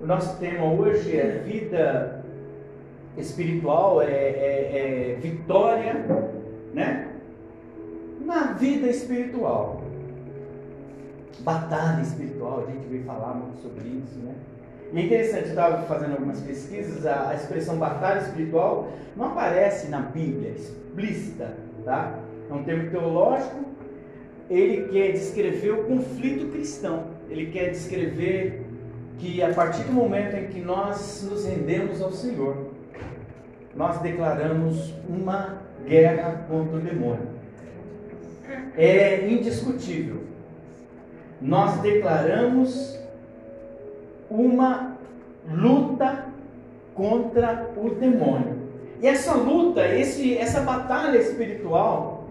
O nosso tema hoje é vida espiritual, é, é, é vitória, né? Na vida espiritual. Batalha espiritual, a gente veio falar muito sobre isso, né? E é interessante, eu estava fazendo algumas pesquisas, a, a, expressão batalha espiritual não aparece na Bíblia explícita, tá? É um termo teológico, ele quer descrever o conflito cristão, ele quer descrever que a partir do momento em que nós nos rendemos ao Senhor, nós declaramos uma guerra contra o demônio. É indiscutível. Nós declaramos uma luta contra o demônio. E essa luta, esse, essa batalha espiritual,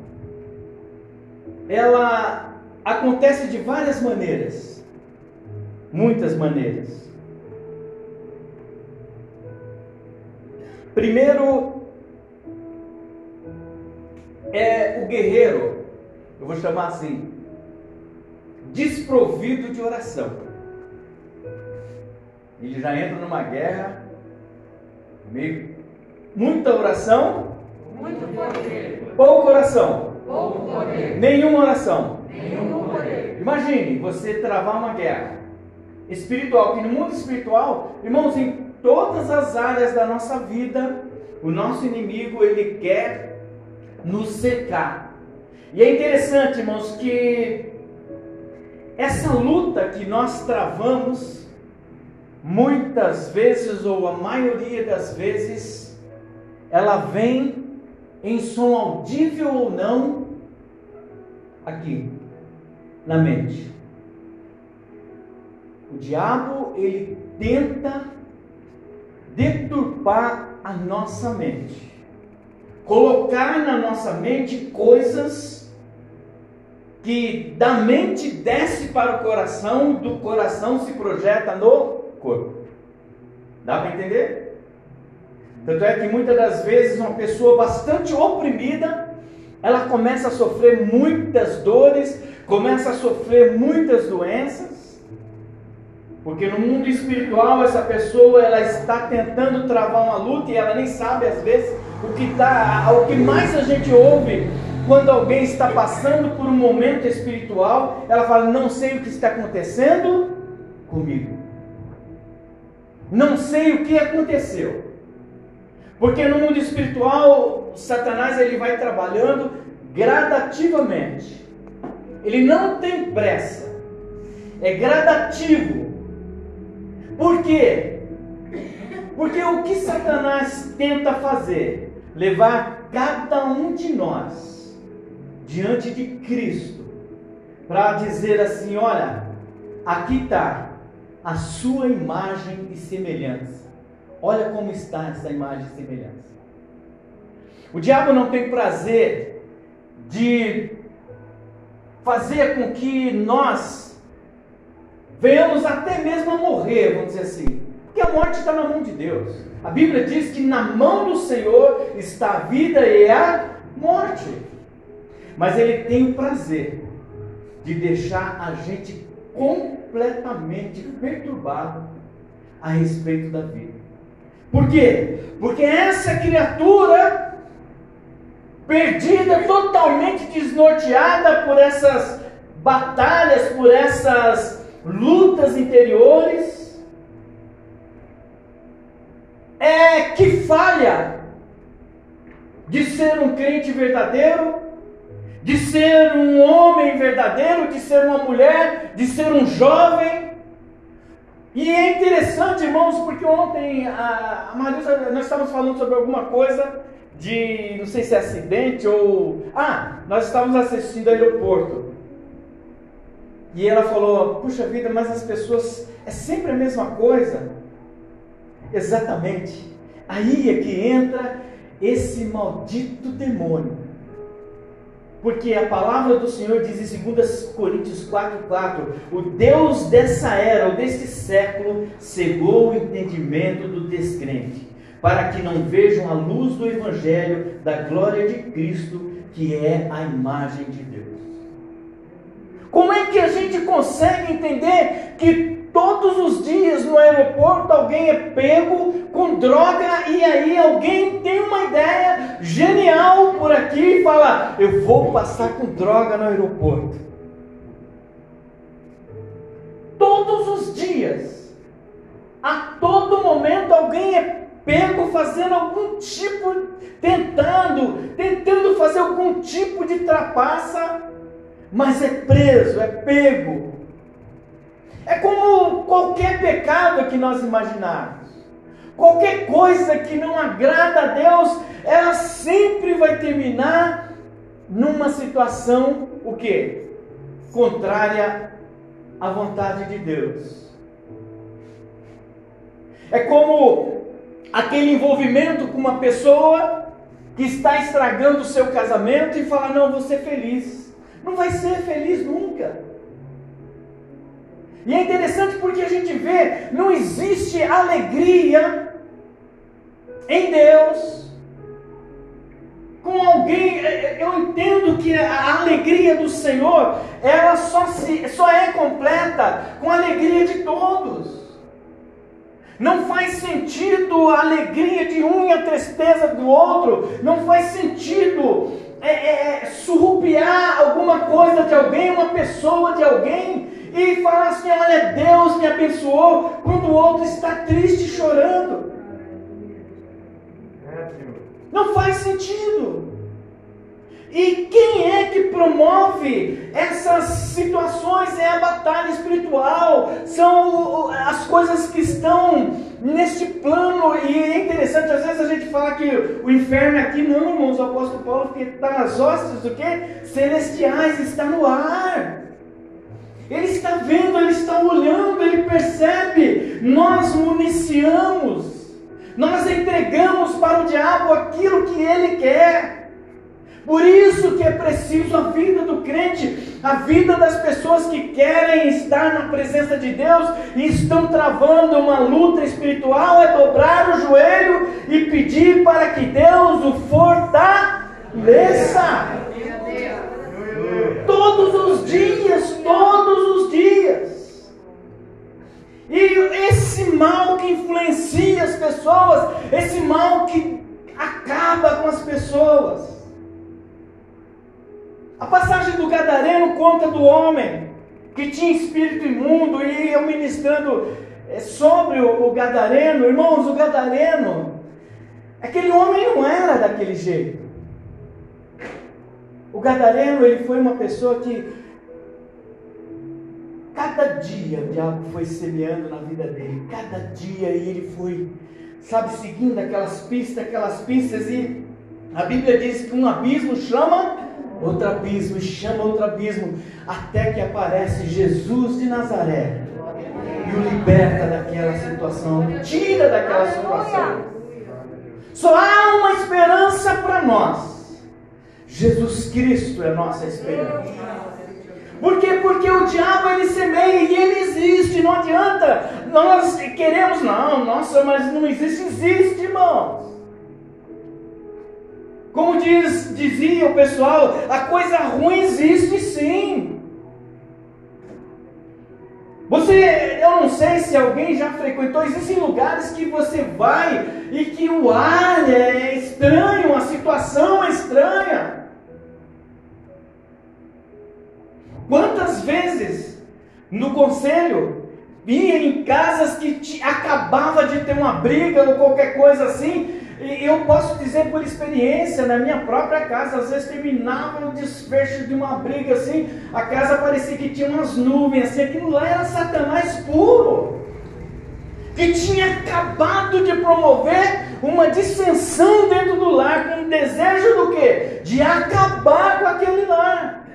ela acontece de várias maneiras muitas maneiras. Primeiro é o guerreiro, eu vou chamar assim, desprovido de oração. Ele já entra numa guerra, meio, muita oração, muito poder. pouca oração, pouco poder. nenhuma oração. Nenhum poder. Imagine você travar uma guerra espiritual, que no mundo espiritual, irmãos, em todas as áreas da nossa vida, o nosso inimigo ele quer nos secar. E é interessante, irmãos, que essa luta que nós travamos, muitas vezes, ou a maioria das vezes, ela vem em som audível ou não, aqui, na mente. O diabo, ele tenta deturpar a nossa mente. Colocar na nossa mente coisas que da mente desce para o coração, do coração se projeta no corpo. Dá para entender? Tanto é que muitas das vezes uma pessoa bastante oprimida, ela começa a sofrer muitas dores, começa a sofrer muitas doenças, porque no mundo espiritual essa pessoa ela está tentando travar uma luta e ela nem sabe às vezes o que tá, o que mais a gente ouve quando alguém está passando por um momento espiritual, ela fala: "Não sei o que está acontecendo comigo. Não sei o que aconteceu". Porque no mundo espiritual, Satanás ele vai trabalhando gradativamente. Ele não tem pressa. É gradativo. Por quê? Porque o que Satanás tenta fazer? Levar cada um de nós diante de Cristo para dizer assim: olha, aqui está a sua imagem e semelhança. Olha como está essa imagem e semelhança. O diabo não tem prazer de fazer com que nós venhamos até mesmo a morrer, vamos dizer assim. Porque a morte está na mão de Deus. A Bíblia diz que na mão do Senhor está a vida e a morte. Mas Ele tem o prazer de deixar a gente completamente perturbado a respeito da vida. Por quê? Porque essa criatura perdida, totalmente desnorteada por essas batalhas, por essas lutas interiores, é que falha de ser um crente verdadeiro, de ser um homem verdadeiro, de ser uma mulher, de ser um jovem. E é interessante, irmãos, porque ontem a, Marisa, nós estávamos falando sobre alguma coisa de, não sei se é acidente ou. Ah, nós estávamos assistindo aeroporto. E ela falou: Puxa vida, mas as pessoas é sempre a mesma coisa. Exatamente. Aí é que entra esse maldito demônio. Porque a palavra do Senhor diz em 2 Coríntios 4,4: O Deus dessa era, ou deste século, cegou o entendimento do descrente, para que não vejam a luz do Evangelho da glória de Cristo, que é a imagem de Deus. Como é que a gente consegue entender que todos os dias no aeroporto alguém é pego com droga e aí alguém tem uma ideia genial por aqui e fala: Eu vou passar com droga no aeroporto. Todos os dias, a todo momento alguém é pego fazendo algum tipo, tentando, tentando fazer algum tipo de trapaça, mas é preso, é pego. É como qualquer pecado que nós imaginarmos. Qualquer coisa que não agrada a Deus, ela sempre vai terminar numa situação o quê? Contrária à vontade de Deus. É como aquele envolvimento com uma pessoa que está estragando o seu casamento e fala: "Não, vou ser feliz". Não vai ser feliz nunca. E é interessante porque a gente vê, não existe alegria em Deus com alguém. É, é, eu entendo que a alegria do Senhor, ela só, se, só é completa com a alegria de todos. Não faz sentido a alegria de um e a tristeza do outro. Não faz sentido é, é, é surrupiar alguma coisa de alguém, uma pessoa de alguém e falar assim: olha, Deus me abençoou, quando o outro está triste chorando. Não faz sentido. E quem é que promove essas situações? É a batalha espiritual, são as coisas que estão neste plano. E é interessante, às vezes a gente fala que o inferno é aqui, não, irmãos, o apóstolo Paulo, está nas hostes do que? Celestiais, está no ar. Ele está vendo, ele está olhando, ele percebe. Nós municiamos, nós entregamos para o diabo aquilo que ele quer. Por isso que é preciso a vida do crente, a vida das pessoas que querem estar na presença de Deus e estão travando uma luta espiritual, é dobrar o joelho e pedir para que Deus o fortaleça. Todos os dias, todos os dias. E esse mal que influencia as pessoas, esse mal que acaba com as pessoas. A passagem do Gadareno conta do homem que tinha espírito imundo e eu ministrando eh, sobre o Gadareno, irmãos, o Gadareno, aquele homem não era daquele jeito. O Gadareno, ele foi uma pessoa que cada dia o diabo foi semeando na vida dele, cada dia ele foi, sabe, seguindo aquelas pistas, aquelas pistas e a Bíblia diz que um abismo chama outro abismo, chama outro abismo, até que aparece Jesus de Nazaré e o liberta daquela situação, tira daquela situação. Só há uma esperança para nós. Jesus Cristo é nossa esperança. Por quê? Porque o diabo ele semeia e ele existe, não adianta. Nós queremos, não, nossa, mas não existe, existe, irmãos. Como diz, dizia o pessoal, a coisa ruim existe sim. Você, eu não sei se alguém já frequentou, existem lugares que você vai e que o ar é estranho, a situação é estranha. Quantas vezes no conselho ia em casas que te, acabava de ter uma briga ou qualquer coisa assim, e eu posso dizer por experiência, na minha própria casa, às vezes terminava o desfecho de uma briga assim, a casa parecia que tinha umas nuvens, assim, aquilo lá era Satanás puro, que tinha acabado de promover uma dissensão dentro do lar, com um desejo do quê? De acabar com aquele lar.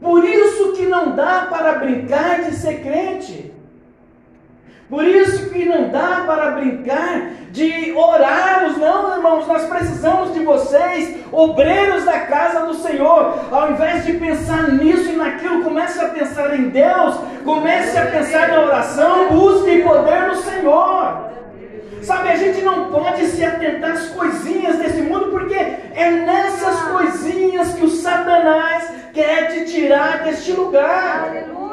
Por isso que não dá para brincar de ser crente. Por isso que não dá para brincar de orarmos, não, irmãos, nós precisamos de vocês, obreiros da casa do Senhor. Ao invés de pensar nisso e naquilo, comece a pensar em Deus, comece a pensar na oração, busque poder no Senhor. Sabe, a gente não pode se atentar às coisinhas desse mundo, porque é nessas coisinhas que o Satanás quer te tirar deste lugar. Aleluia.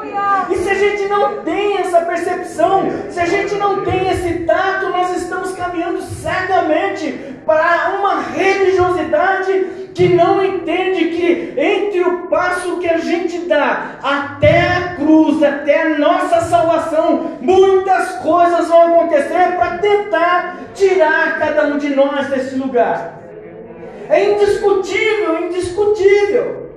E se a gente não tem essa percepção, se a gente não tem esse tato, nós estamos caminhando cegamente para uma religiosidade que não entende que entre o passo que a gente dá até a cruz, até a nossa salvação, muitas coisas vão acontecer para tentar tirar cada um de nós desse lugar. É indiscutível, indiscutível.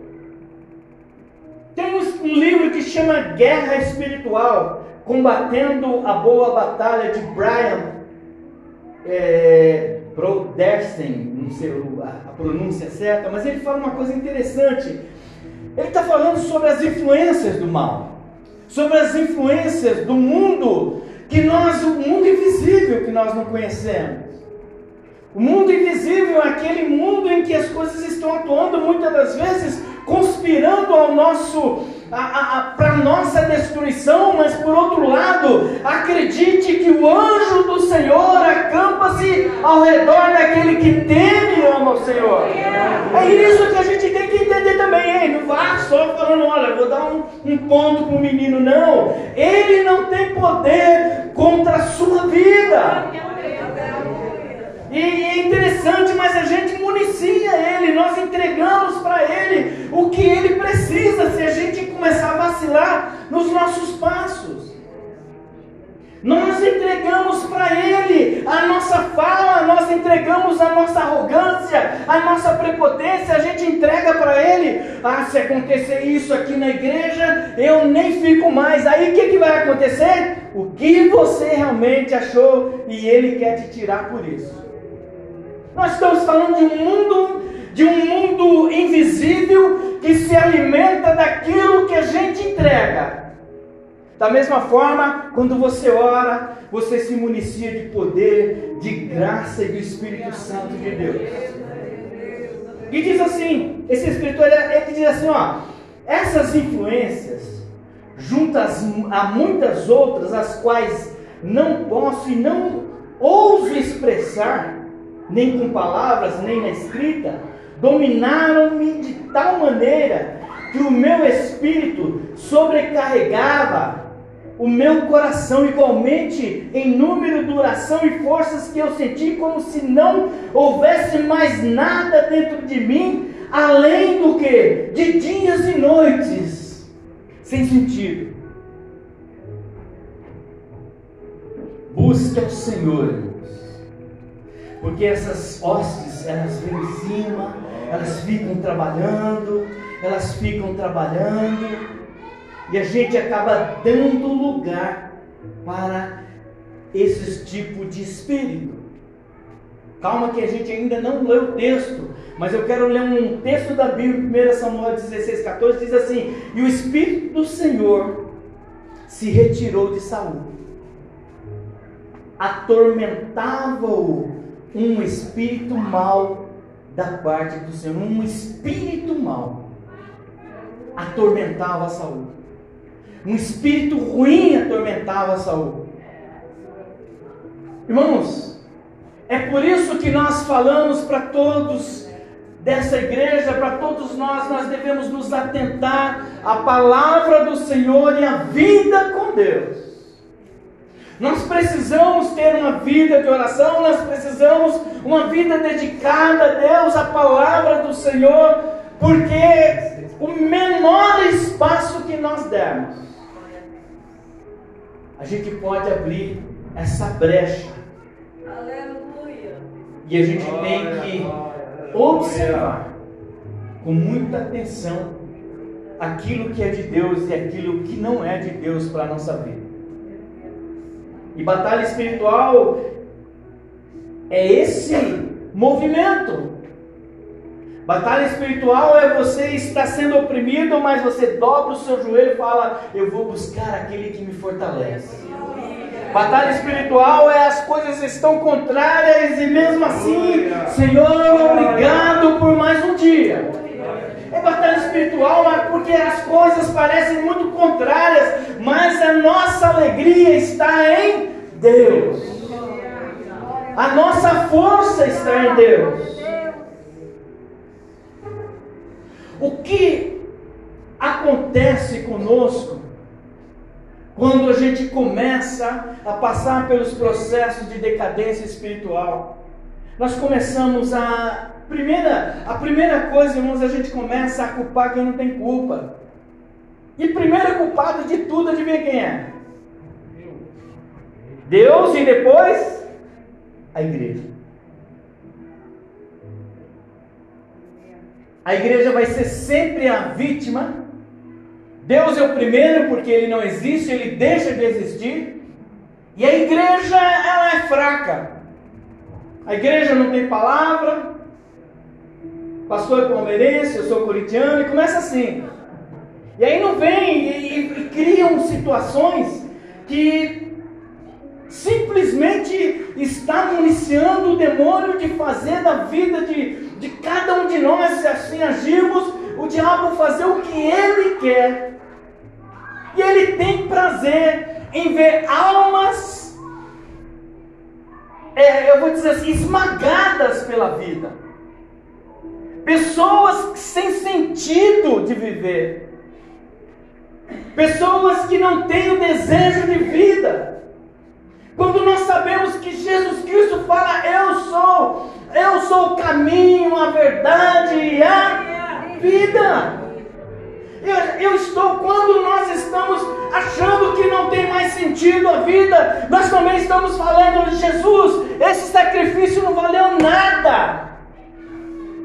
Tem um livro que chama Guerra Espiritual, combatendo a boa batalha de Brian é, Brodersen, não sei a pronúncia certa, mas ele fala uma coisa interessante. Ele está falando sobre as influências do mal, sobre as influências do mundo que nós, o mundo invisível que nós não conhecemos. O mundo invisível é aquele mundo nosso para nossa destruição, mas por outro lado, acredite que o anjo do Senhor acampa-se ao redor daquele que teme e ama o Senhor. É isso que a gente tem que entender também. Ei, não vá só falando, olha, vou dar um, um ponto para o menino. Não, ele não tem poder contra a sua vida. E é interessante, mas a gente municia ele, nós entregamos para ele o que ele precisa se a gente começar a vacilar nos nossos passos. Nós entregamos para Ele a nossa fala, nós entregamos a nossa arrogância, a nossa prepotência, a gente entrega para Ele. Ah, se acontecer isso aqui na igreja, eu nem fico mais. Aí o que, que vai acontecer? O que você realmente achou e Ele quer te tirar por isso. Nós estamos falando de um mundo, de um mundo invisível que se alimenta daquilo que a gente entrega. Da mesma forma, quando você ora, você se municia de poder, de graça e do Espírito Santo de Deus. E diz assim, esse Espírito, ele diz assim, ó, essas influências, juntas a muitas outras, as quais não posso e não ouso expressar, nem com palavras, nem na escrita, dominaram-me de tal maneira que o meu espírito sobrecarregava o meu coração igualmente em número, duração e forças que eu senti como se não houvesse mais nada dentro de mim, além do que de dias e noites sem sentido. Busque ao Senhor porque essas hostes, elas vêm em cima, elas ficam trabalhando, elas ficam trabalhando, e a gente acaba dando lugar para esses tipos de espírito. Calma que a gente ainda não leu o texto, mas eu quero ler um texto da Bíblia, 1 Samuel 16, 14, diz assim: E o Espírito do Senhor se retirou de Saul, atormentava-o um espírito mal da parte do Senhor, um espírito mal atormentava Saul. Um espírito ruim atormentava Saul. Irmãos, é por isso que nós falamos para todos dessa igreja, para todos nós, nós devemos nos atentar à palavra do Senhor e à vida com Deus. Nós precisamos ter uma vida de oração, nós precisamos uma vida dedicada a Deus, à palavra do Senhor, porque o menor espaço que nós dermos, a gente pode abrir essa brecha. Aleluia. E a gente tem que observar com muita atenção aquilo que é de Deus e aquilo que não é de Deus para a nossa vida. E batalha espiritual é esse movimento. Batalha espiritual é você estar sendo oprimido, mas você dobra o seu joelho e fala: Eu vou buscar aquele que me fortalece. Batalha espiritual é as coisas estão contrárias e mesmo assim, Senhor, obrigado por mais um dia. É batalha espiritual, mas porque as coisas parecem muito contrárias, mas a nossa alegria está em Deus. A nossa força está em Deus. O que acontece conosco quando a gente começa a passar pelos processos de decadência espiritual, nós começamos a primeira, a primeira coisa, irmãos, a gente começa a culpar quem não tem culpa. E primeiro culpado de tudo, adivinha quem é? Deus e depois a igreja. A igreja vai ser sempre a vítima. Deus é o primeiro porque ele não existe, ele deixa de existir. E a igreja, ela é fraca. A igreja não tem palavra. Pastor é palmeirense, eu sou corintiano, e começa assim. E aí não vem e, e, e criam situações que simplesmente está municiando o demônio de fazer da vida de, de cada um de nós, se assim agirmos, o diabo fazer o que ele quer. E ele tem prazer em ver almas, é, eu vou dizer assim, esmagadas pela vida. Pessoas sem sentido de viver. Pessoas que não têm o desejo de vida. Quando nós sabemos que Jesus Cristo fala, eu sou, eu sou o caminho, a verdade e a vida. Eu, estou, quando nós estamos achando que não tem mais sentido a vida, nós também estamos falando de Jesus, esse sacrifício não valeu nada.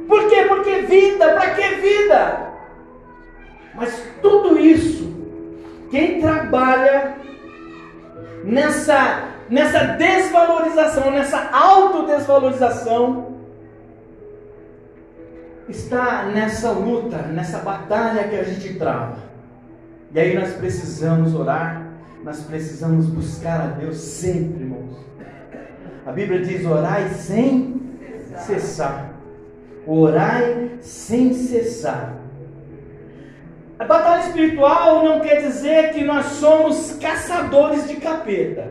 Por quê? Porque vida, para que vida? Mas tudo isso, quem trabalha nessa, nessa desvalorização, nessa autodesvalorização, está nessa luta, nessa batalha que a gente trava. E aí nós precisamos orar, nós precisamos buscar a Deus sempre, irmãos. A Bíblia diz: orai sem cessar. Orai sem cessar. A batalha espiritual não quer dizer que nós somos caçadores de capeta.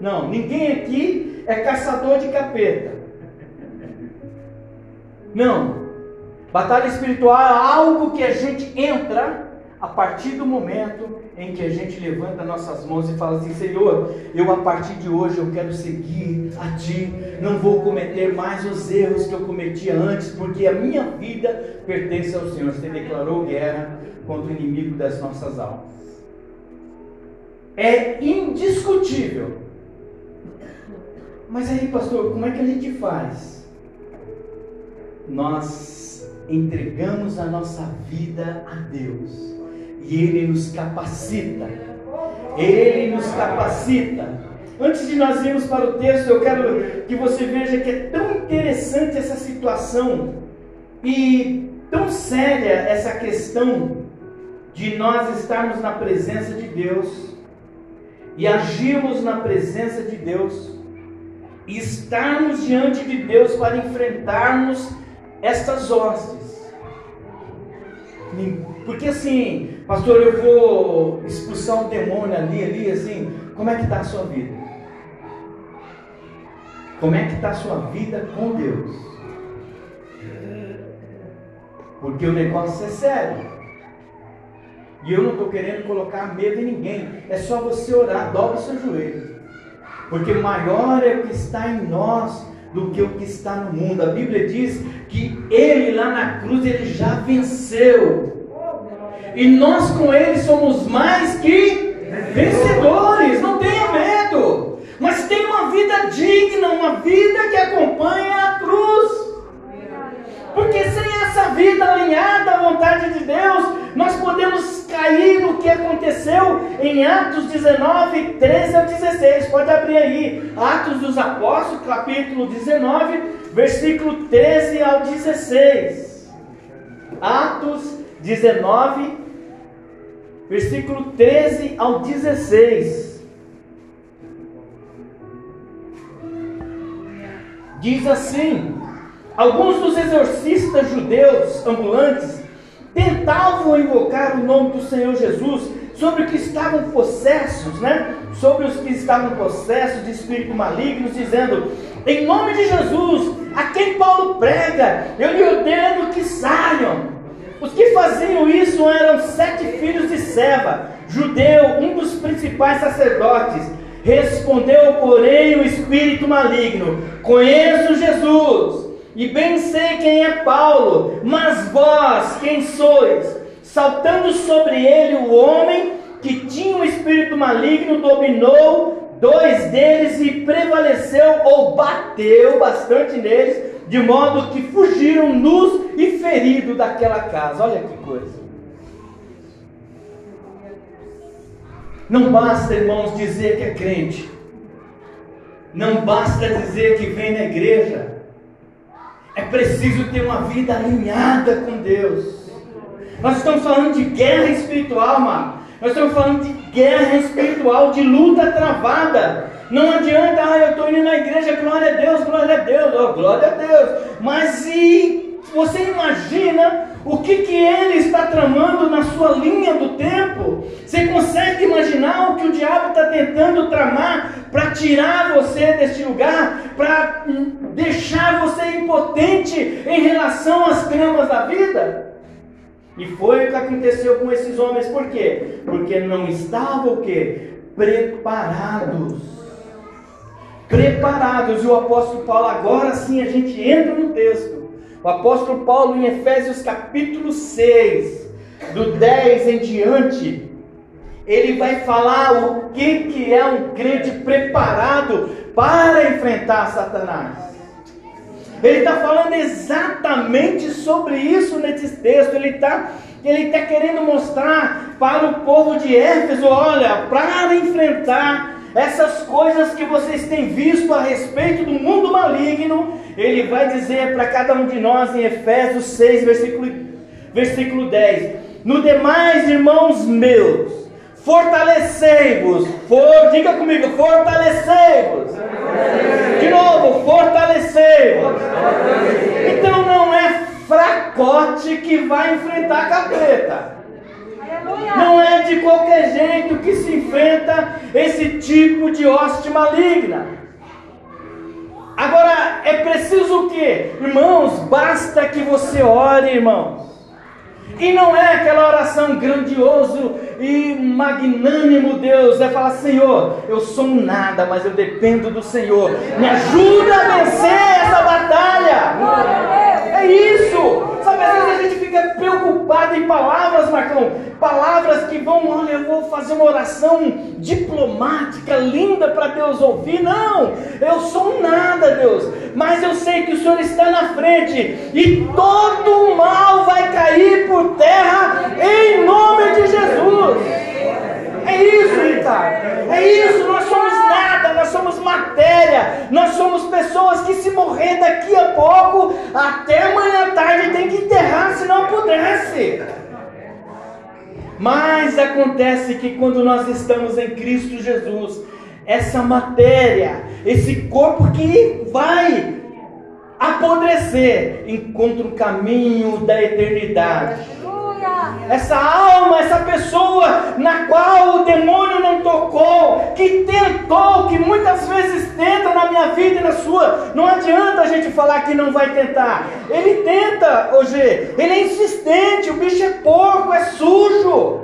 Não, ninguém aqui é caçador de capeta. Não. Batalha espiritual é algo que a gente entra a partir do momento em que a gente levanta nossas mãos e fala assim: Senhor, eu a partir de hoje eu quero seguir a Ti, não vou cometer mais os erros que eu cometia antes, porque a minha vida pertence ao Senhor. Você declarou guerra contra o inimigo das nossas almas. É indiscutível. Mas aí, pastor, como é que a gente faz? Nós entregamos a nossa vida a Deus e Ele nos capacita. Ele nos capacita. Antes de nós irmos para o texto, eu quero que você veja que é tão interessante essa situação e tão séria essa questão de nós estarmos na presença de Deus e agirmos na presença de Deus e estarmos diante de Deus para enfrentarmos estas hostes. Porque assim, pastor, eu vou expulsar um demônio ali, ali, assim, como é que está a sua vida? Como é que está a sua vida com Deus? Porque o negócio é sério. E eu não estou querendo colocar medo em ninguém. É só você orar, dobra o seu joelho. Porque maior é o que está em nós do que o que está no mundo. A Bíblia diz que ele lá na cruz ele já venceu. E nós com ele somos mais que vencedores. Não tenha medo. Mas tenha uma vida digna, uma vida que acompanha a cruz. Porque sem essa vida alinhada à vontade de Deus, nós podemos cair no que aconteceu em Atos 19, 13 ao 16. Pode abrir aí. Atos dos Apóstolos, capítulo 19, versículo 13 ao 16. Atos 19, versículo 13 ao 16. Diz assim: Alguns dos exorcistas judeus ambulantes tentavam invocar o nome do Senhor Jesus sobre os que estavam possessos, né? Sobre os que estavam possessos de espíritos malignos, dizendo: Em nome de Jesus, a quem Paulo prega, eu lhe ordeno que saiam. Os que faziam isso eram sete filhos de Seva, judeu, um dos principais sacerdotes. Respondeu, porém, o espírito maligno: Conheço Jesus, e bem sei quem é Paulo, mas vós, quem sois? Saltando sobre ele o homem que tinha um espírito maligno, dominou dois deles e prevaleceu ou bateu bastante neles, de modo que fugiram nus e feridos daquela casa. Olha que coisa. Não basta, irmãos, dizer que é crente. Não basta dizer que vem na igreja. É preciso ter uma vida alinhada com Deus. Nós estamos falando de guerra espiritual, mano. Nós estamos falando de guerra espiritual, de luta travada. Não adianta, ah, eu estou indo na igreja, glória a Deus, glória a Deus, oh, glória a Deus. Mas e você imagina o que, que ele está tramando na sua linha do tempo? Você consegue imaginar o que o diabo está tentando tramar para tirar você deste lugar, para deixar você impotente em relação às tramas da vida? E foi o que aconteceu com esses homens, por quê? Porque não estavam o quê? Preparados preparados. E o apóstolo Paulo, agora sim a gente entra no texto. O apóstolo Paulo, em Efésios capítulo 6, do 10 em diante, ele vai falar o que, que é um crente preparado para enfrentar Satanás. Ele está falando exatamente sobre isso nesse texto. Ele está ele tá querendo mostrar para o povo de Éfeso: olha, para enfrentar essas coisas que vocês têm visto a respeito do mundo maligno, ele vai dizer para cada um de nós em Efésios 6, versículo, versículo 10: No demais, irmãos meus, fortalecei-vos, for, diga comigo, fortalecei-vos. De novo, fortalecei-vos. Então não é fracote que vai enfrentar a capeta. Não é de qualquer jeito que se enfrenta esse tipo de hoste maligna. Agora, é preciso o que? Irmãos, basta que você ore, irmãos. E não é aquela oração grandioso e magnânimo Deus, é falar, Senhor, eu sou um nada, mas eu dependo do Senhor. Me ajuda a vencer essa batalha. É isso. Às vezes a gente fica preocupado em palavras, Marcão. Palavras que vão, olha, eu vou fazer uma oração diplomática, linda para Deus ouvir. Não, eu sou um nada, Deus. Mas eu sei que o Senhor está na frente. E todo mal vai cair por terra em nome de Jesus. É isso, Ricardo. É isso, nós somos nada, nós somos matéria, nós somos pessoas que se morrer daqui a pouco, até amanhã à tarde tem que enterrar se não pudesse. Mas acontece que quando nós estamos em Cristo Jesus, essa matéria, esse corpo que vai apodrecer, encontra o caminho da eternidade. Essa alma, essa pessoa na qual o demônio não tocou, que tentou, que muitas vezes tenta na minha vida e na sua. Não adianta a gente falar que não vai tentar. Ele tenta, hoje. Ele é insistente, o bicho é porco, é sujo.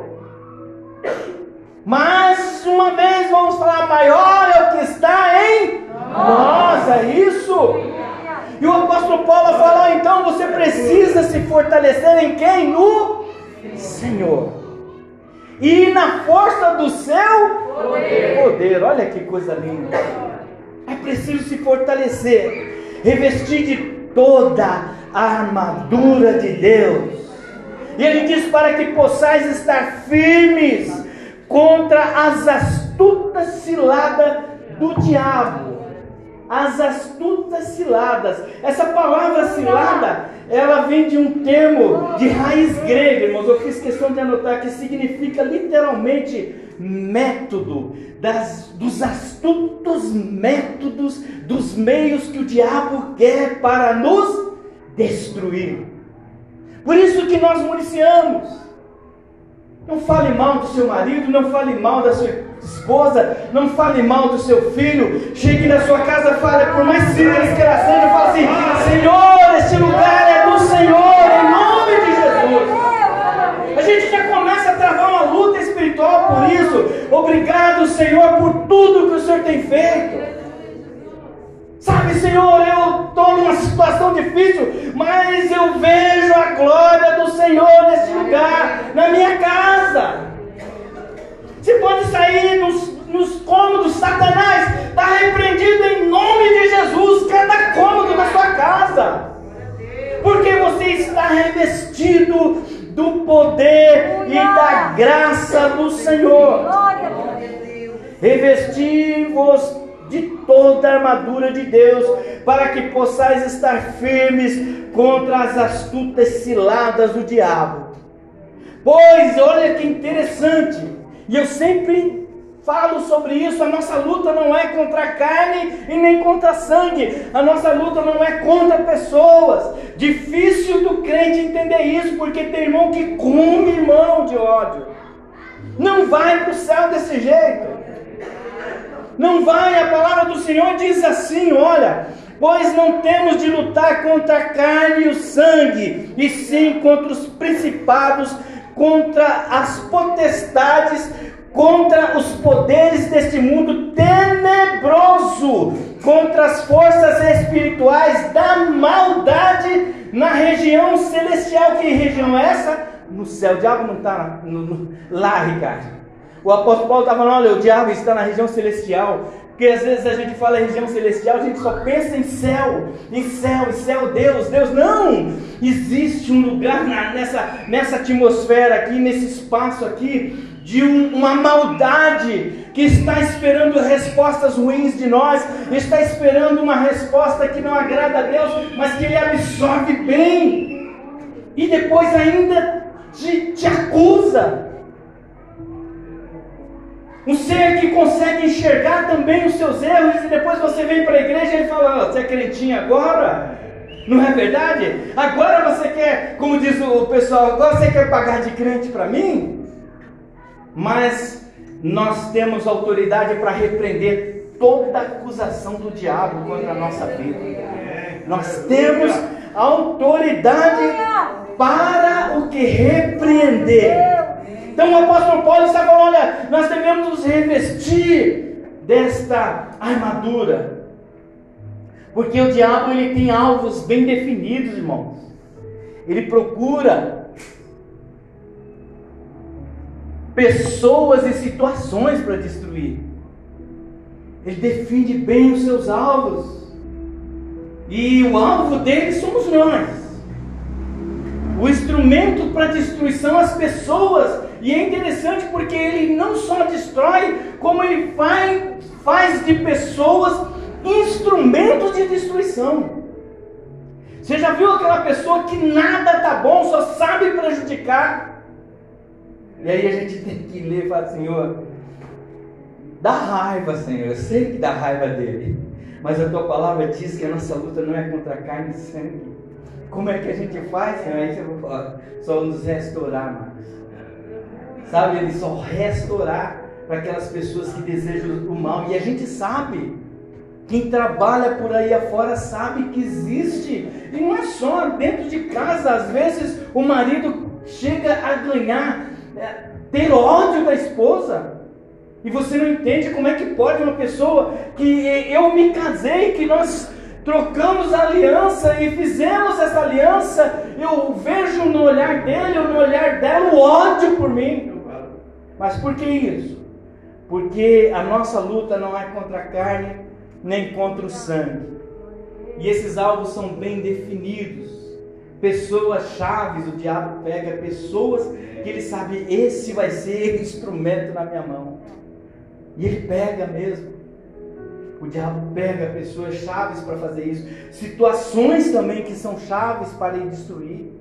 Mas uma vez vamos falar, maior é o que está em nós, é isso. E o apóstolo Paulo falou, então você precisa se fortalecer em quem? No Senhor. E na força do seu poder. poder. Olha que coisa linda. É preciso se fortalecer, revestir de toda a armadura de Deus. E ele diz para que possais estar firmes contra as astutas ciladas do diabo as astutas ciladas. Essa palavra cilada, ela vem de um termo de raiz grega, irmãos. Eu fiz questão de anotar que significa literalmente método, das, dos astutos métodos, dos meios que o diabo quer para nos destruir. Por isso que nós municiamos. Não fale mal do seu marido, não fale mal da sua esposa, não fale mal do seu filho. Chegue na sua casa, fale, por mais simples que ela seja, fale assim: Senhor, este lugar é do Senhor, em nome de Jesus. A gente já começa a travar uma luta espiritual por isso. Obrigado, Senhor, por tudo que o Senhor tem feito. Sabe, Senhor, eu estou numa situação difícil, mas eu vejo a glória do Senhor neste lugar, na minha casa. Você pode sair nos, nos cômodos, Satanás está repreendido em nome de Jesus, cada cômodo da sua casa, porque você está revestido do poder e da graça do Senhor. Revestir-vos de toda a armadura de Deus, para que possais estar firmes contra as astutas ciladas do diabo. Pois, olha que interessante, e eu sempre falo sobre isso, a nossa luta não é contra a carne e nem contra sangue, a nossa luta não é contra pessoas. Difícil do crente entender isso, porque tem irmão que come irmão de ódio. Não vai para o céu desse jeito. Não vai, a palavra do Senhor diz assim: olha, pois não temos de lutar contra a carne e o sangue, e sim contra os principados, contra as potestades, contra os poderes deste mundo tenebroso, contra as forças espirituais da maldade na região celestial. Que região é essa? No céu. O diabo não está lá, Ricardo. O apóstolo Paulo estava falando, olha, o diabo está na região celestial. Porque às vezes a gente fala região celestial, a gente só pensa em céu, em céu, em céu, Deus, Deus. Não! Existe um lugar na, nessa, nessa atmosfera aqui, nesse espaço aqui, de um, uma maldade que está esperando respostas ruins de nós, está esperando uma resposta que não agrada a Deus, mas que Ele absorve bem, e depois ainda te, te acusa. Um ser que consegue enxergar também os seus erros e depois você vem para a igreja e fala: Você é crentinho agora? Não é verdade? Agora você quer, como diz o pessoal, agora você quer pagar de crente para mim? Mas nós temos autoridade para repreender toda acusação do diabo contra a nossa vida. Nós temos autoridade para o que repreender. Então o apóstolo Paulo está falando: olha, nós devemos nos revestir desta armadura. Porque o diabo ele tem alvos bem definidos, irmãos. Ele procura pessoas e situações para destruir. Ele define bem os seus alvos. E o alvo dele somos nós. O instrumento para destruição as pessoas e é interessante porque ele não só destrói, como ele faz, faz de pessoas instrumentos de destruição. Você já viu aquela pessoa que nada tá bom, só sabe prejudicar? E aí a gente tem que ler e falar, Senhor, dá raiva, Senhor, eu sei que dá raiva dele, mas a tua palavra diz que a nossa luta não é contra carne e sangue. Como é que a gente faz, Senhor? Aí você vai falar, só nos restaurar, Marcos sabe? Ele só restaurar para aquelas pessoas que desejam o mal. E a gente sabe, quem trabalha por aí afora sabe que existe. E não é só dentro de casa, às vezes o marido chega a ganhar, é, ter ódio da esposa. E você não entende como é que pode uma pessoa que eu me casei, que nós trocamos aliança e fizemos essa aliança, eu vejo no olhar dele ou no olhar dela o ódio por mim. Mas por que isso? Porque a nossa luta não é contra a carne nem contra o sangue. E esses alvos são bem definidos. Pessoas chaves, o diabo pega pessoas que ele sabe, esse vai ser instrumento na minha mão. E ele pega mesmo. O diabo pega pessoas chaves para fazer isso. Situações também que são chaves para ele destruir.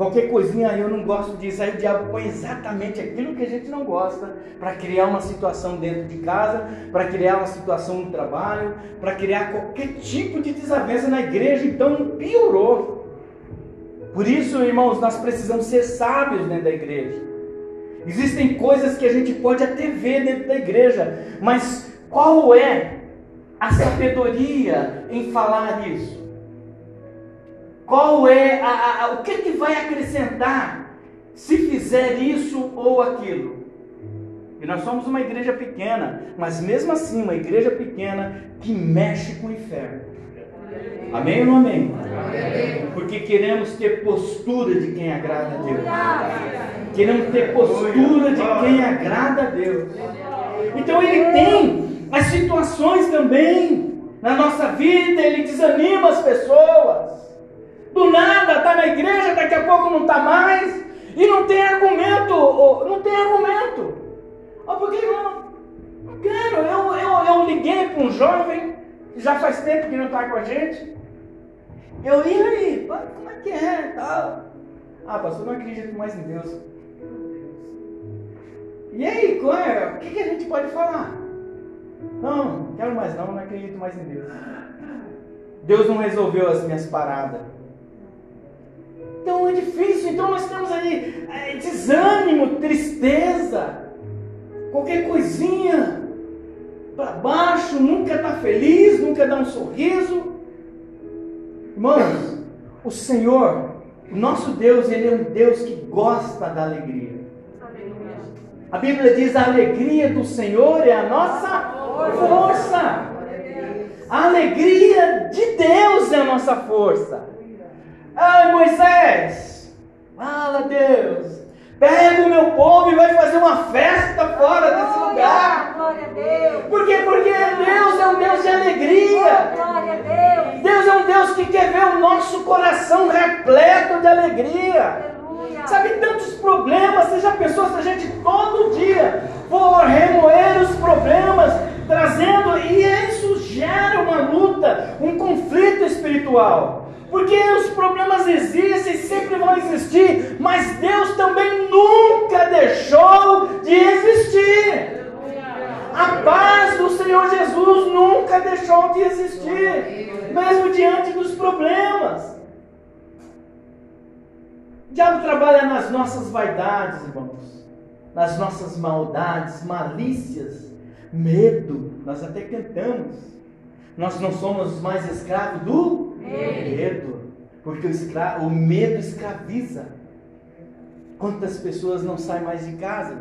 Qualquer coisinha eu não gosto disso. Aí o diabo põe exatamente aquilo que a gente não gosta para criar uma situação dentro de casa, para criar uma situação no trabalho, para criar qualquer tipo de desavença na igreja. Então piorou. Por isso, irmãos, nós precisamos ser sábios dentro da igreja. Existem coisas que a gente pode até ver dentro da igreja, mas qual é a sabedoria em falar isso? Qual é a, a, o que, que vai acrescentar se fizer isso ou aquilo? E nós somos uma igreja pequena, mas mesmo assim, uma igreja pequena que mexe com o inferno. Amém ou não amém? Porque queremos ter postura de quem agrada a Deus. Queremos ter postura de quem agrada a Deus. Então ele tem as situações também na nossa vida, ele desanima as pessoas. Do nada está na igreja, daqui a pouco não está mais. E não tem argumento, não tem argumento. Oh, porque eu não quero, eu, eu, eu liguei para um jovem, já faz tempo que não está com a gente. Eu, e aí, como é que é? Tal. Ah, pastor, não acredito mais em Deus. E aí, é? o que, que a gente pode falar? Não, não quero mais não, não acredito mais em Deus. Deus não resolveu as minhas paradas. Então é difícil, então nós temos aí é, desânimo, tristeza, qualquer coisinha para baixo, nunca está feliz, nunca dá um sorriso. Irmãos, o Senhor, o nosso Deus, Ele é um Deus que gosta da alegria. A Bíblia diz: a alegria do Senhor é a nossa força. A alegria de Deus é a nossa força. Ai, Moisés, fala Deus. Pega o meu povo e vai fazer uma festa fora desse lugar. Glória a Deus. Por quê? Porque Deus é um Deus de alegria. Glória a Deus. Deus é um Deus que quer ver o nosso coração repleto de alegria. Sabe tantos problemas, já pensou se a gente todo dia for remoer os problemas, trazendo, e isso gera uma luta, um conflito espiritual. Porque os problemas existem, sempre vão existir, mas Deus também nunca deixou de existir. A paz do Senhor Jesus nunca deixou de existir, mesmo diante dos problemas. O diabo trabalha nas nossas vaidades, irmãos, nas nossas maldades, malícias, medo. Nós até cantamos. Nós não somos mais escravos do medo, porque o, escra... o medo escraviza. Quantas pessoas não saem mais de casa?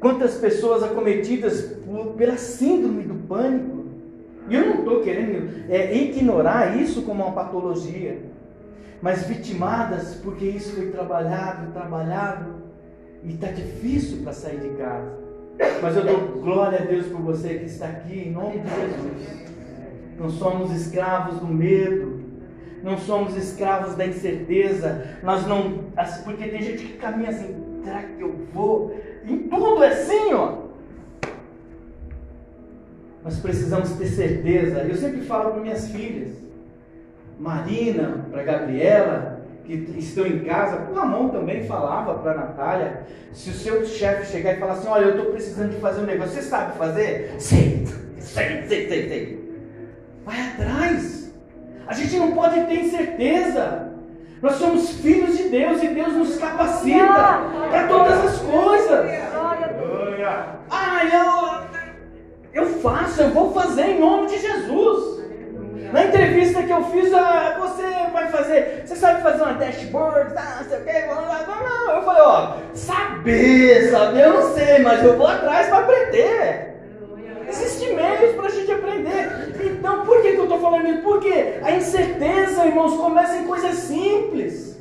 Quantas pessoas acometidas por, pela síndrome do pânico? E eu não estou querendo é, ignorar isso como uma patologia, mas vitimadas porque isso foi trabalhado, trabalhado, e está difícil para sair de casa. Mas eu dou glória a Deus por você que está aqui, em nome de Jesus. Não somos escravos do medo, não somos escravos da incerteza, nós não. Porque tem gente que caminha assim, será que eu vou? Em tudo é assim, ó. Nós precisamos ter certeza. Eu sempre falo para minhas filhas, Marina, para Gabriela, que estão em casa, o Ramon também falava para a Natália, se o seu chefe chegar e falar assim, olha, eu estou precisando de fazer um negócio, você sabe fazer? Sei, sei, sei, sei, sei. Vai atrás. A gente não pode ter incerteza. Nós somos filhos de Deus e Deus nos capacita para todas as coisas. Ah, eu, eu faço, eu vou fazer em nome de Jesus. Na entrevista que eu fiz, ah, você vai fazer, você sabe fazer uma dashboard, tá, não sei o que, não, eu falei, ó, saber, saber, eu não sei, mas eu vou atrás para aprender. Existem meios para a gente aprender. Então, por que, que eu estou falando isso? Porque a incerteza, irmãos, começa em coisas simples.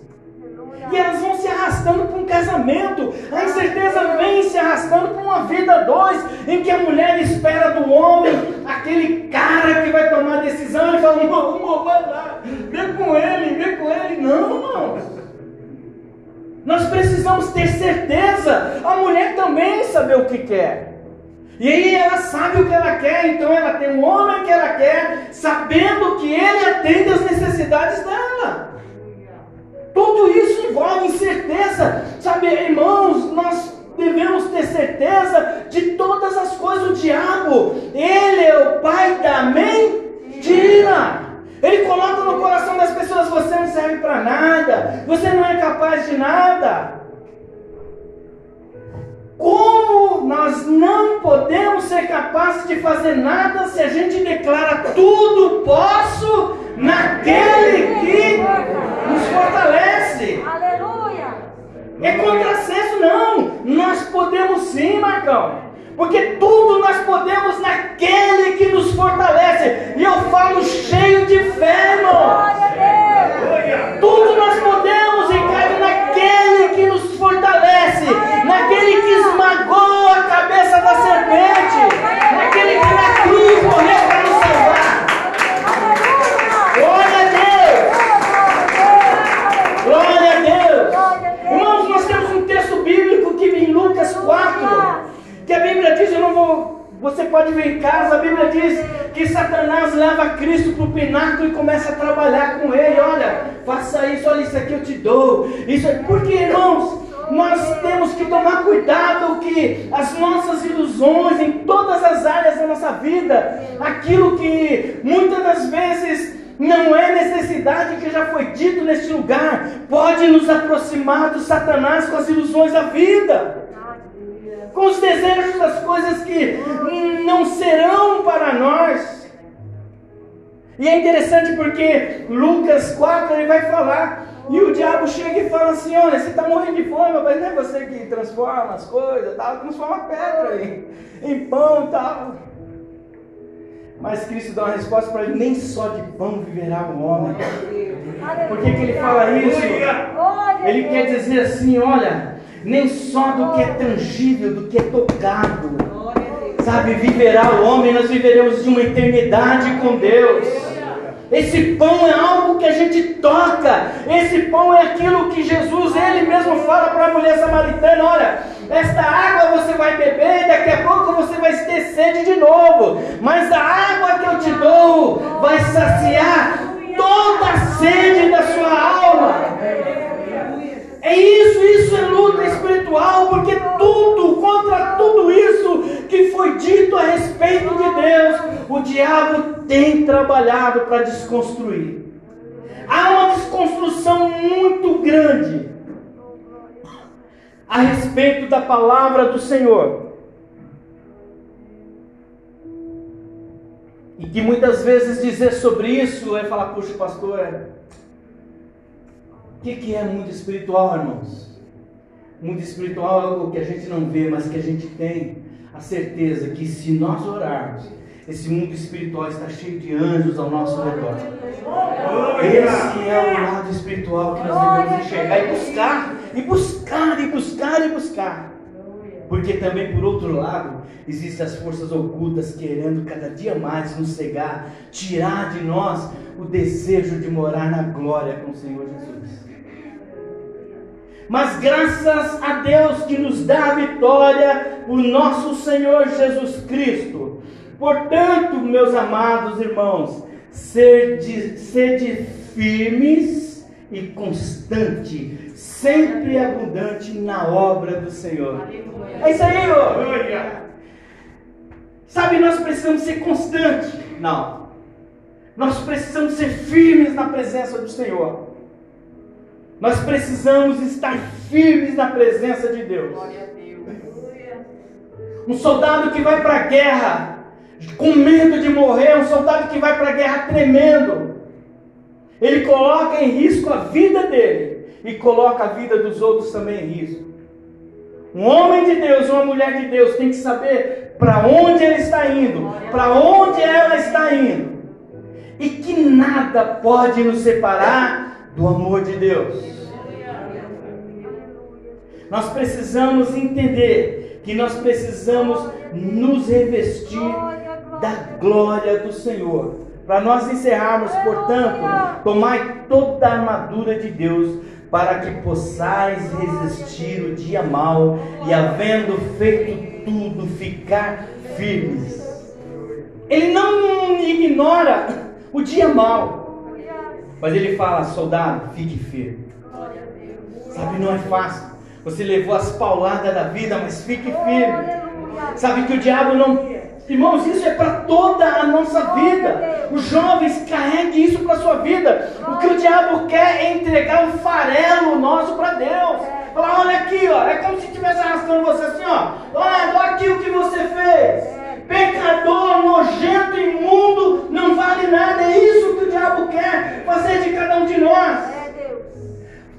E elas vão se arrastando para um casamento. A incerteza vem se arrastando para uma vida dois, em que a mulher espera do homem, aquele cara que vai tomar a decisão e fala, amor, vai lá, vem com ele, vem com ele. Não, não. Nós precisamos ter certeza. A mulher também saber o que quer. E aí ela sabe o que ela quer, então ela tem um homem que ela quer, sabendo que ele atende as necessidades dela. Tudo isso envolve incerteza. Sabe, irmãos, nós devemos ter certeza de todas as coisas. O diabo, ele é o pai da mentira. Ele coloca no coração das pessoas: você não serve para nada, você não é capaz de nada. Como nós não podemos ser capazes de fazer nada se a gente declara tudo posso naquele que nos fortalece? Aleluia! É contrassenso não. Nós podemos sim, Marcão. Porque tudo nós podemos naquele que nos fortalece. E eu falo cheio de fé, irmão. Tudo nós podemos, Naquele que esmagou a cabeça da serpente. Naquele que na cruz morreu para nos salvar. Glória a Deus. Glória a Deus. Irmãos, nós temos um texto bíblico que em Lucas 4 que a Bíblia diz, eu não vou. Você pode ver em casa, a Bíblia diz que Satanás leva Cristo para o pináculo e começa a trabalhar com ele. Olha, faça isso, olha, isso aqui eu te dou. Isso é porque, irmãos, nós temos que tomar cuidado que as nossas ilusões em todas as áreas da nossa vida, aquilo que muitas das vezes não é necessidade que já foi dito neste lugar, pode nos aproximar do Satanás com as ilusões da vida com os desejos das coisas que não serão para nós. E é interessante porque Lucas 4 ele vai falar, e o diabo chega e fala assim: Olha, você está morrendo de fome, mas não é você que transforma as coisas, tal, transforma pedra em, em pão e tal. Mas Cristo dá uma resposta para ele: nem só de pão viverá o homem. Por que, que ele fala isso? Ele quer dizer assim: olha, nem só do que é tangível, do que é tocado. Sabe, viverá o homem, nós viveremos de uma eternidade com Deus. Esse pão é algo que a gente toca. Esse pão é aquilo que Jesus, ele mesmo fala para a mulher samaritana: olha, esta água você vai beber, e daqui a pouco você vai ter sede de novo. Mas a água que eu te dou vai saciar toda a sede da sua alma. É isso, isso é luta espiritual, porque tudo, contra tudo isso que foi dito a respeito de Deus, o diabo tem trabalhado para desconstruir. Há uma desconstrução muito grande a respeito da palavra do Senhor. E que muitas vezes dizer sobre isso é falar, puxa, pastor, é o que, que é mundo espiritual, irmãos? Mundo espiritual é algo que a gente não vê, mas que a gente tem a certeza que se nós orarmos, esse mundo espiritual está cheio de anjos ao nosso redor. Esse é o lado espiritual que nós devemos enxergar e buscar, e buscar, e buscar, e buscar. Porque também, por outro lado, existem as forças ocultas querendo cada dia mais nos cegar, tirar de nós o desejo de morar na glória com o Senhor Jesus. Mas graças a Deus que nos dá a vitória, o nosso Senhor Jesus Cristo. Portanto, meus amados irmãos, sede, sede firmes e constante, sempre abundante na obra do Senhor. É isso aí, ó. Sabe, nós precisamos ser constantes. Não. Nós precisamos ser firmes na presença do Senhor. Nós precisamos estar firmes na presença de Deus. Um soldado que vai para a guerra com medo de morrer, um soldado que vai para a guerra tremendo. Ele coloca em risco a vida dele e coloca a vida dos outros também em risco. Um homem de Deus, uma mulher de Deus tem que saber para onde ele está indo, para onde ela está indo. E que nada pode nos separar do amor de Deus. Nós precisamos entender que nós precisamos nos revestir da glória do Senhor. Para nós encerrarmos, portanto, tomai toda a armadura de Deus para que possais resistir o dia mau e, havendo feito tudo, ficar firmes. Ele não ignora o dia mau, mas ele fala: soldado, fique firme. Sabe, não é fácil. Você levou as pauladas da vida, mas fique firme. Sabe que o diabo não. Irmãos, isso é para toda a nossa vida. Os jovens carreguem isso para a sua vida. O que o diabo quer é entregar um farelo nosso para Deus. Falar, olha aqui, ó. É como se estivesse arrastando você assim, ó. Olha, olha aqui o que você fez. Pecador, nojento, imundo, não vale nada. É isso que o diabo quer fazer de cada um de nós.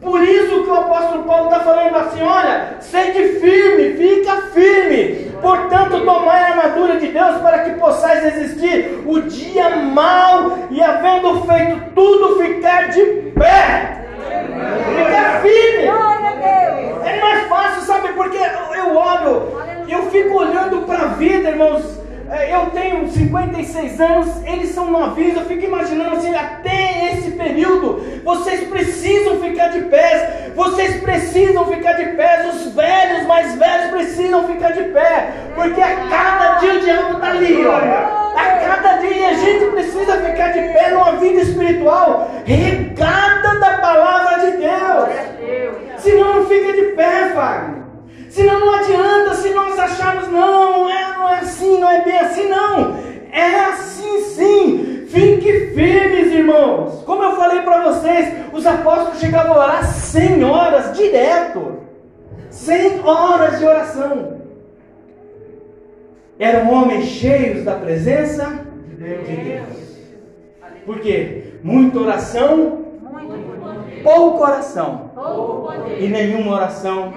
Por isso que o apóstolo Paulo está falando assim: olha, sede firme, fica firme. Portanto, tomai a armadura de Deus para que possais resistir o dia mau e, havendo feito tudo, ficar de pé. Fica firme. É mais fácil, sabe? Porque eu olho, eu fico olhando para a vida, irmãos eu tenho 56 anos, eles são novinhos, eu fico imaginando assim, até esse período, vocês precisam ficar de pés, vocês precisam ficar de pés, os velhos, mais velhos precisam ficar de pé, porque a cada dia o diabo está ali, olha. A cada dia a gente precisa ficar de pé numa vida espiritual regada da palavra de Deus. Senão não fica de pé, Fagner. Senão não adianta se nós acharmos, não, é, não é assim, não é bem assim, não. É assim sim. Fique firmes, irmãos. Como eu falei para vocês, os apóstolos chegavam a orar 100 horas direto. 100 horas de oração. Eram homens cheios da presença de Deus. Por quê? Muita oração, pouco oração e nenhuma oração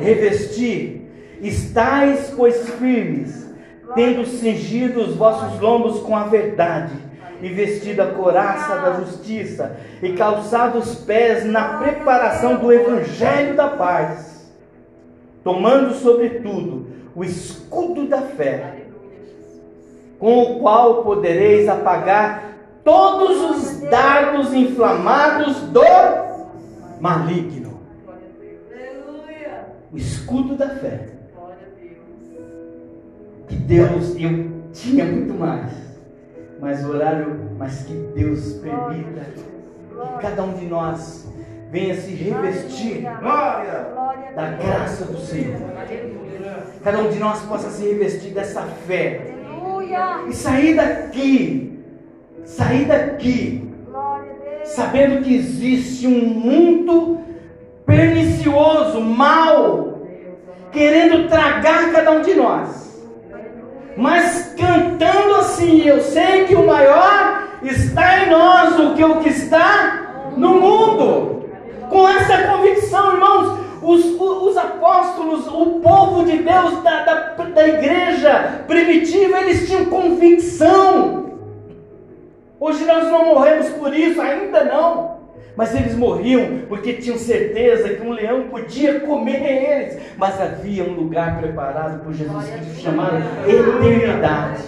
revestir, estais, pois, firmes, tendo cingido os vossos lombos com a verdade, e vestido a coraça da justiça, e calçado os pés na preparação do evangelho da paz, tomando sobretudo o escudo da fé, com o qual podereis apagar todos os dardos inflamados do maligno o escudo da fé. Que Deus, eu tinha muito mais, mas o horário, mas que Deus permita que cada um de nós venha se revestir glória, da graça do Senhor. Cada um de nós possa se revestir dessa fé. E sair daqui, sair daqui, sabendo que existe um mundo querendo tragar cada um de nós. Mas cantando assim, eu sei que o maior está em nós do que o que está no mundo. Com essa convicção, irmãos, os, os, apóstolos, o povo de Deus da, da, da igreja primitiva, eles tinham convicção. Hoje nós não morremos por isso, ainda não. Mas eles morriam porque tinham certeza que um leão podia comer eles. Mas havia um lugar preparado por Jesus Cristo chamado eternidade.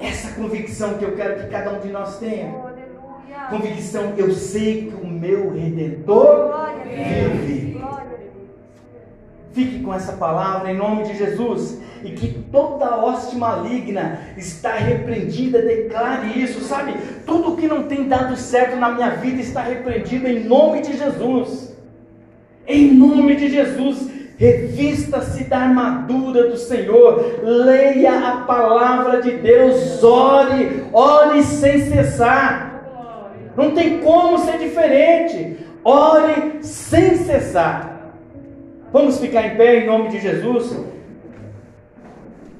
Essa convicção que eu quero que cada um de nós tenha. Convicção, eu sei que o meu redentor vive. Fique com essa palavra em nome de Jesus e que toda hoste maligna está repreendida. Declare isso, sabe? Tudo que não tem dado certo na minha vida está repreendido em nome de Jesus. Em nome de Jesus, revista-se da armadura do Senhor, leia a palavra de Deus, ore, ore sem cessar. Não tem como ser diferente. Ore sem cessar. Vamos ficar em pé em nome de Jesus?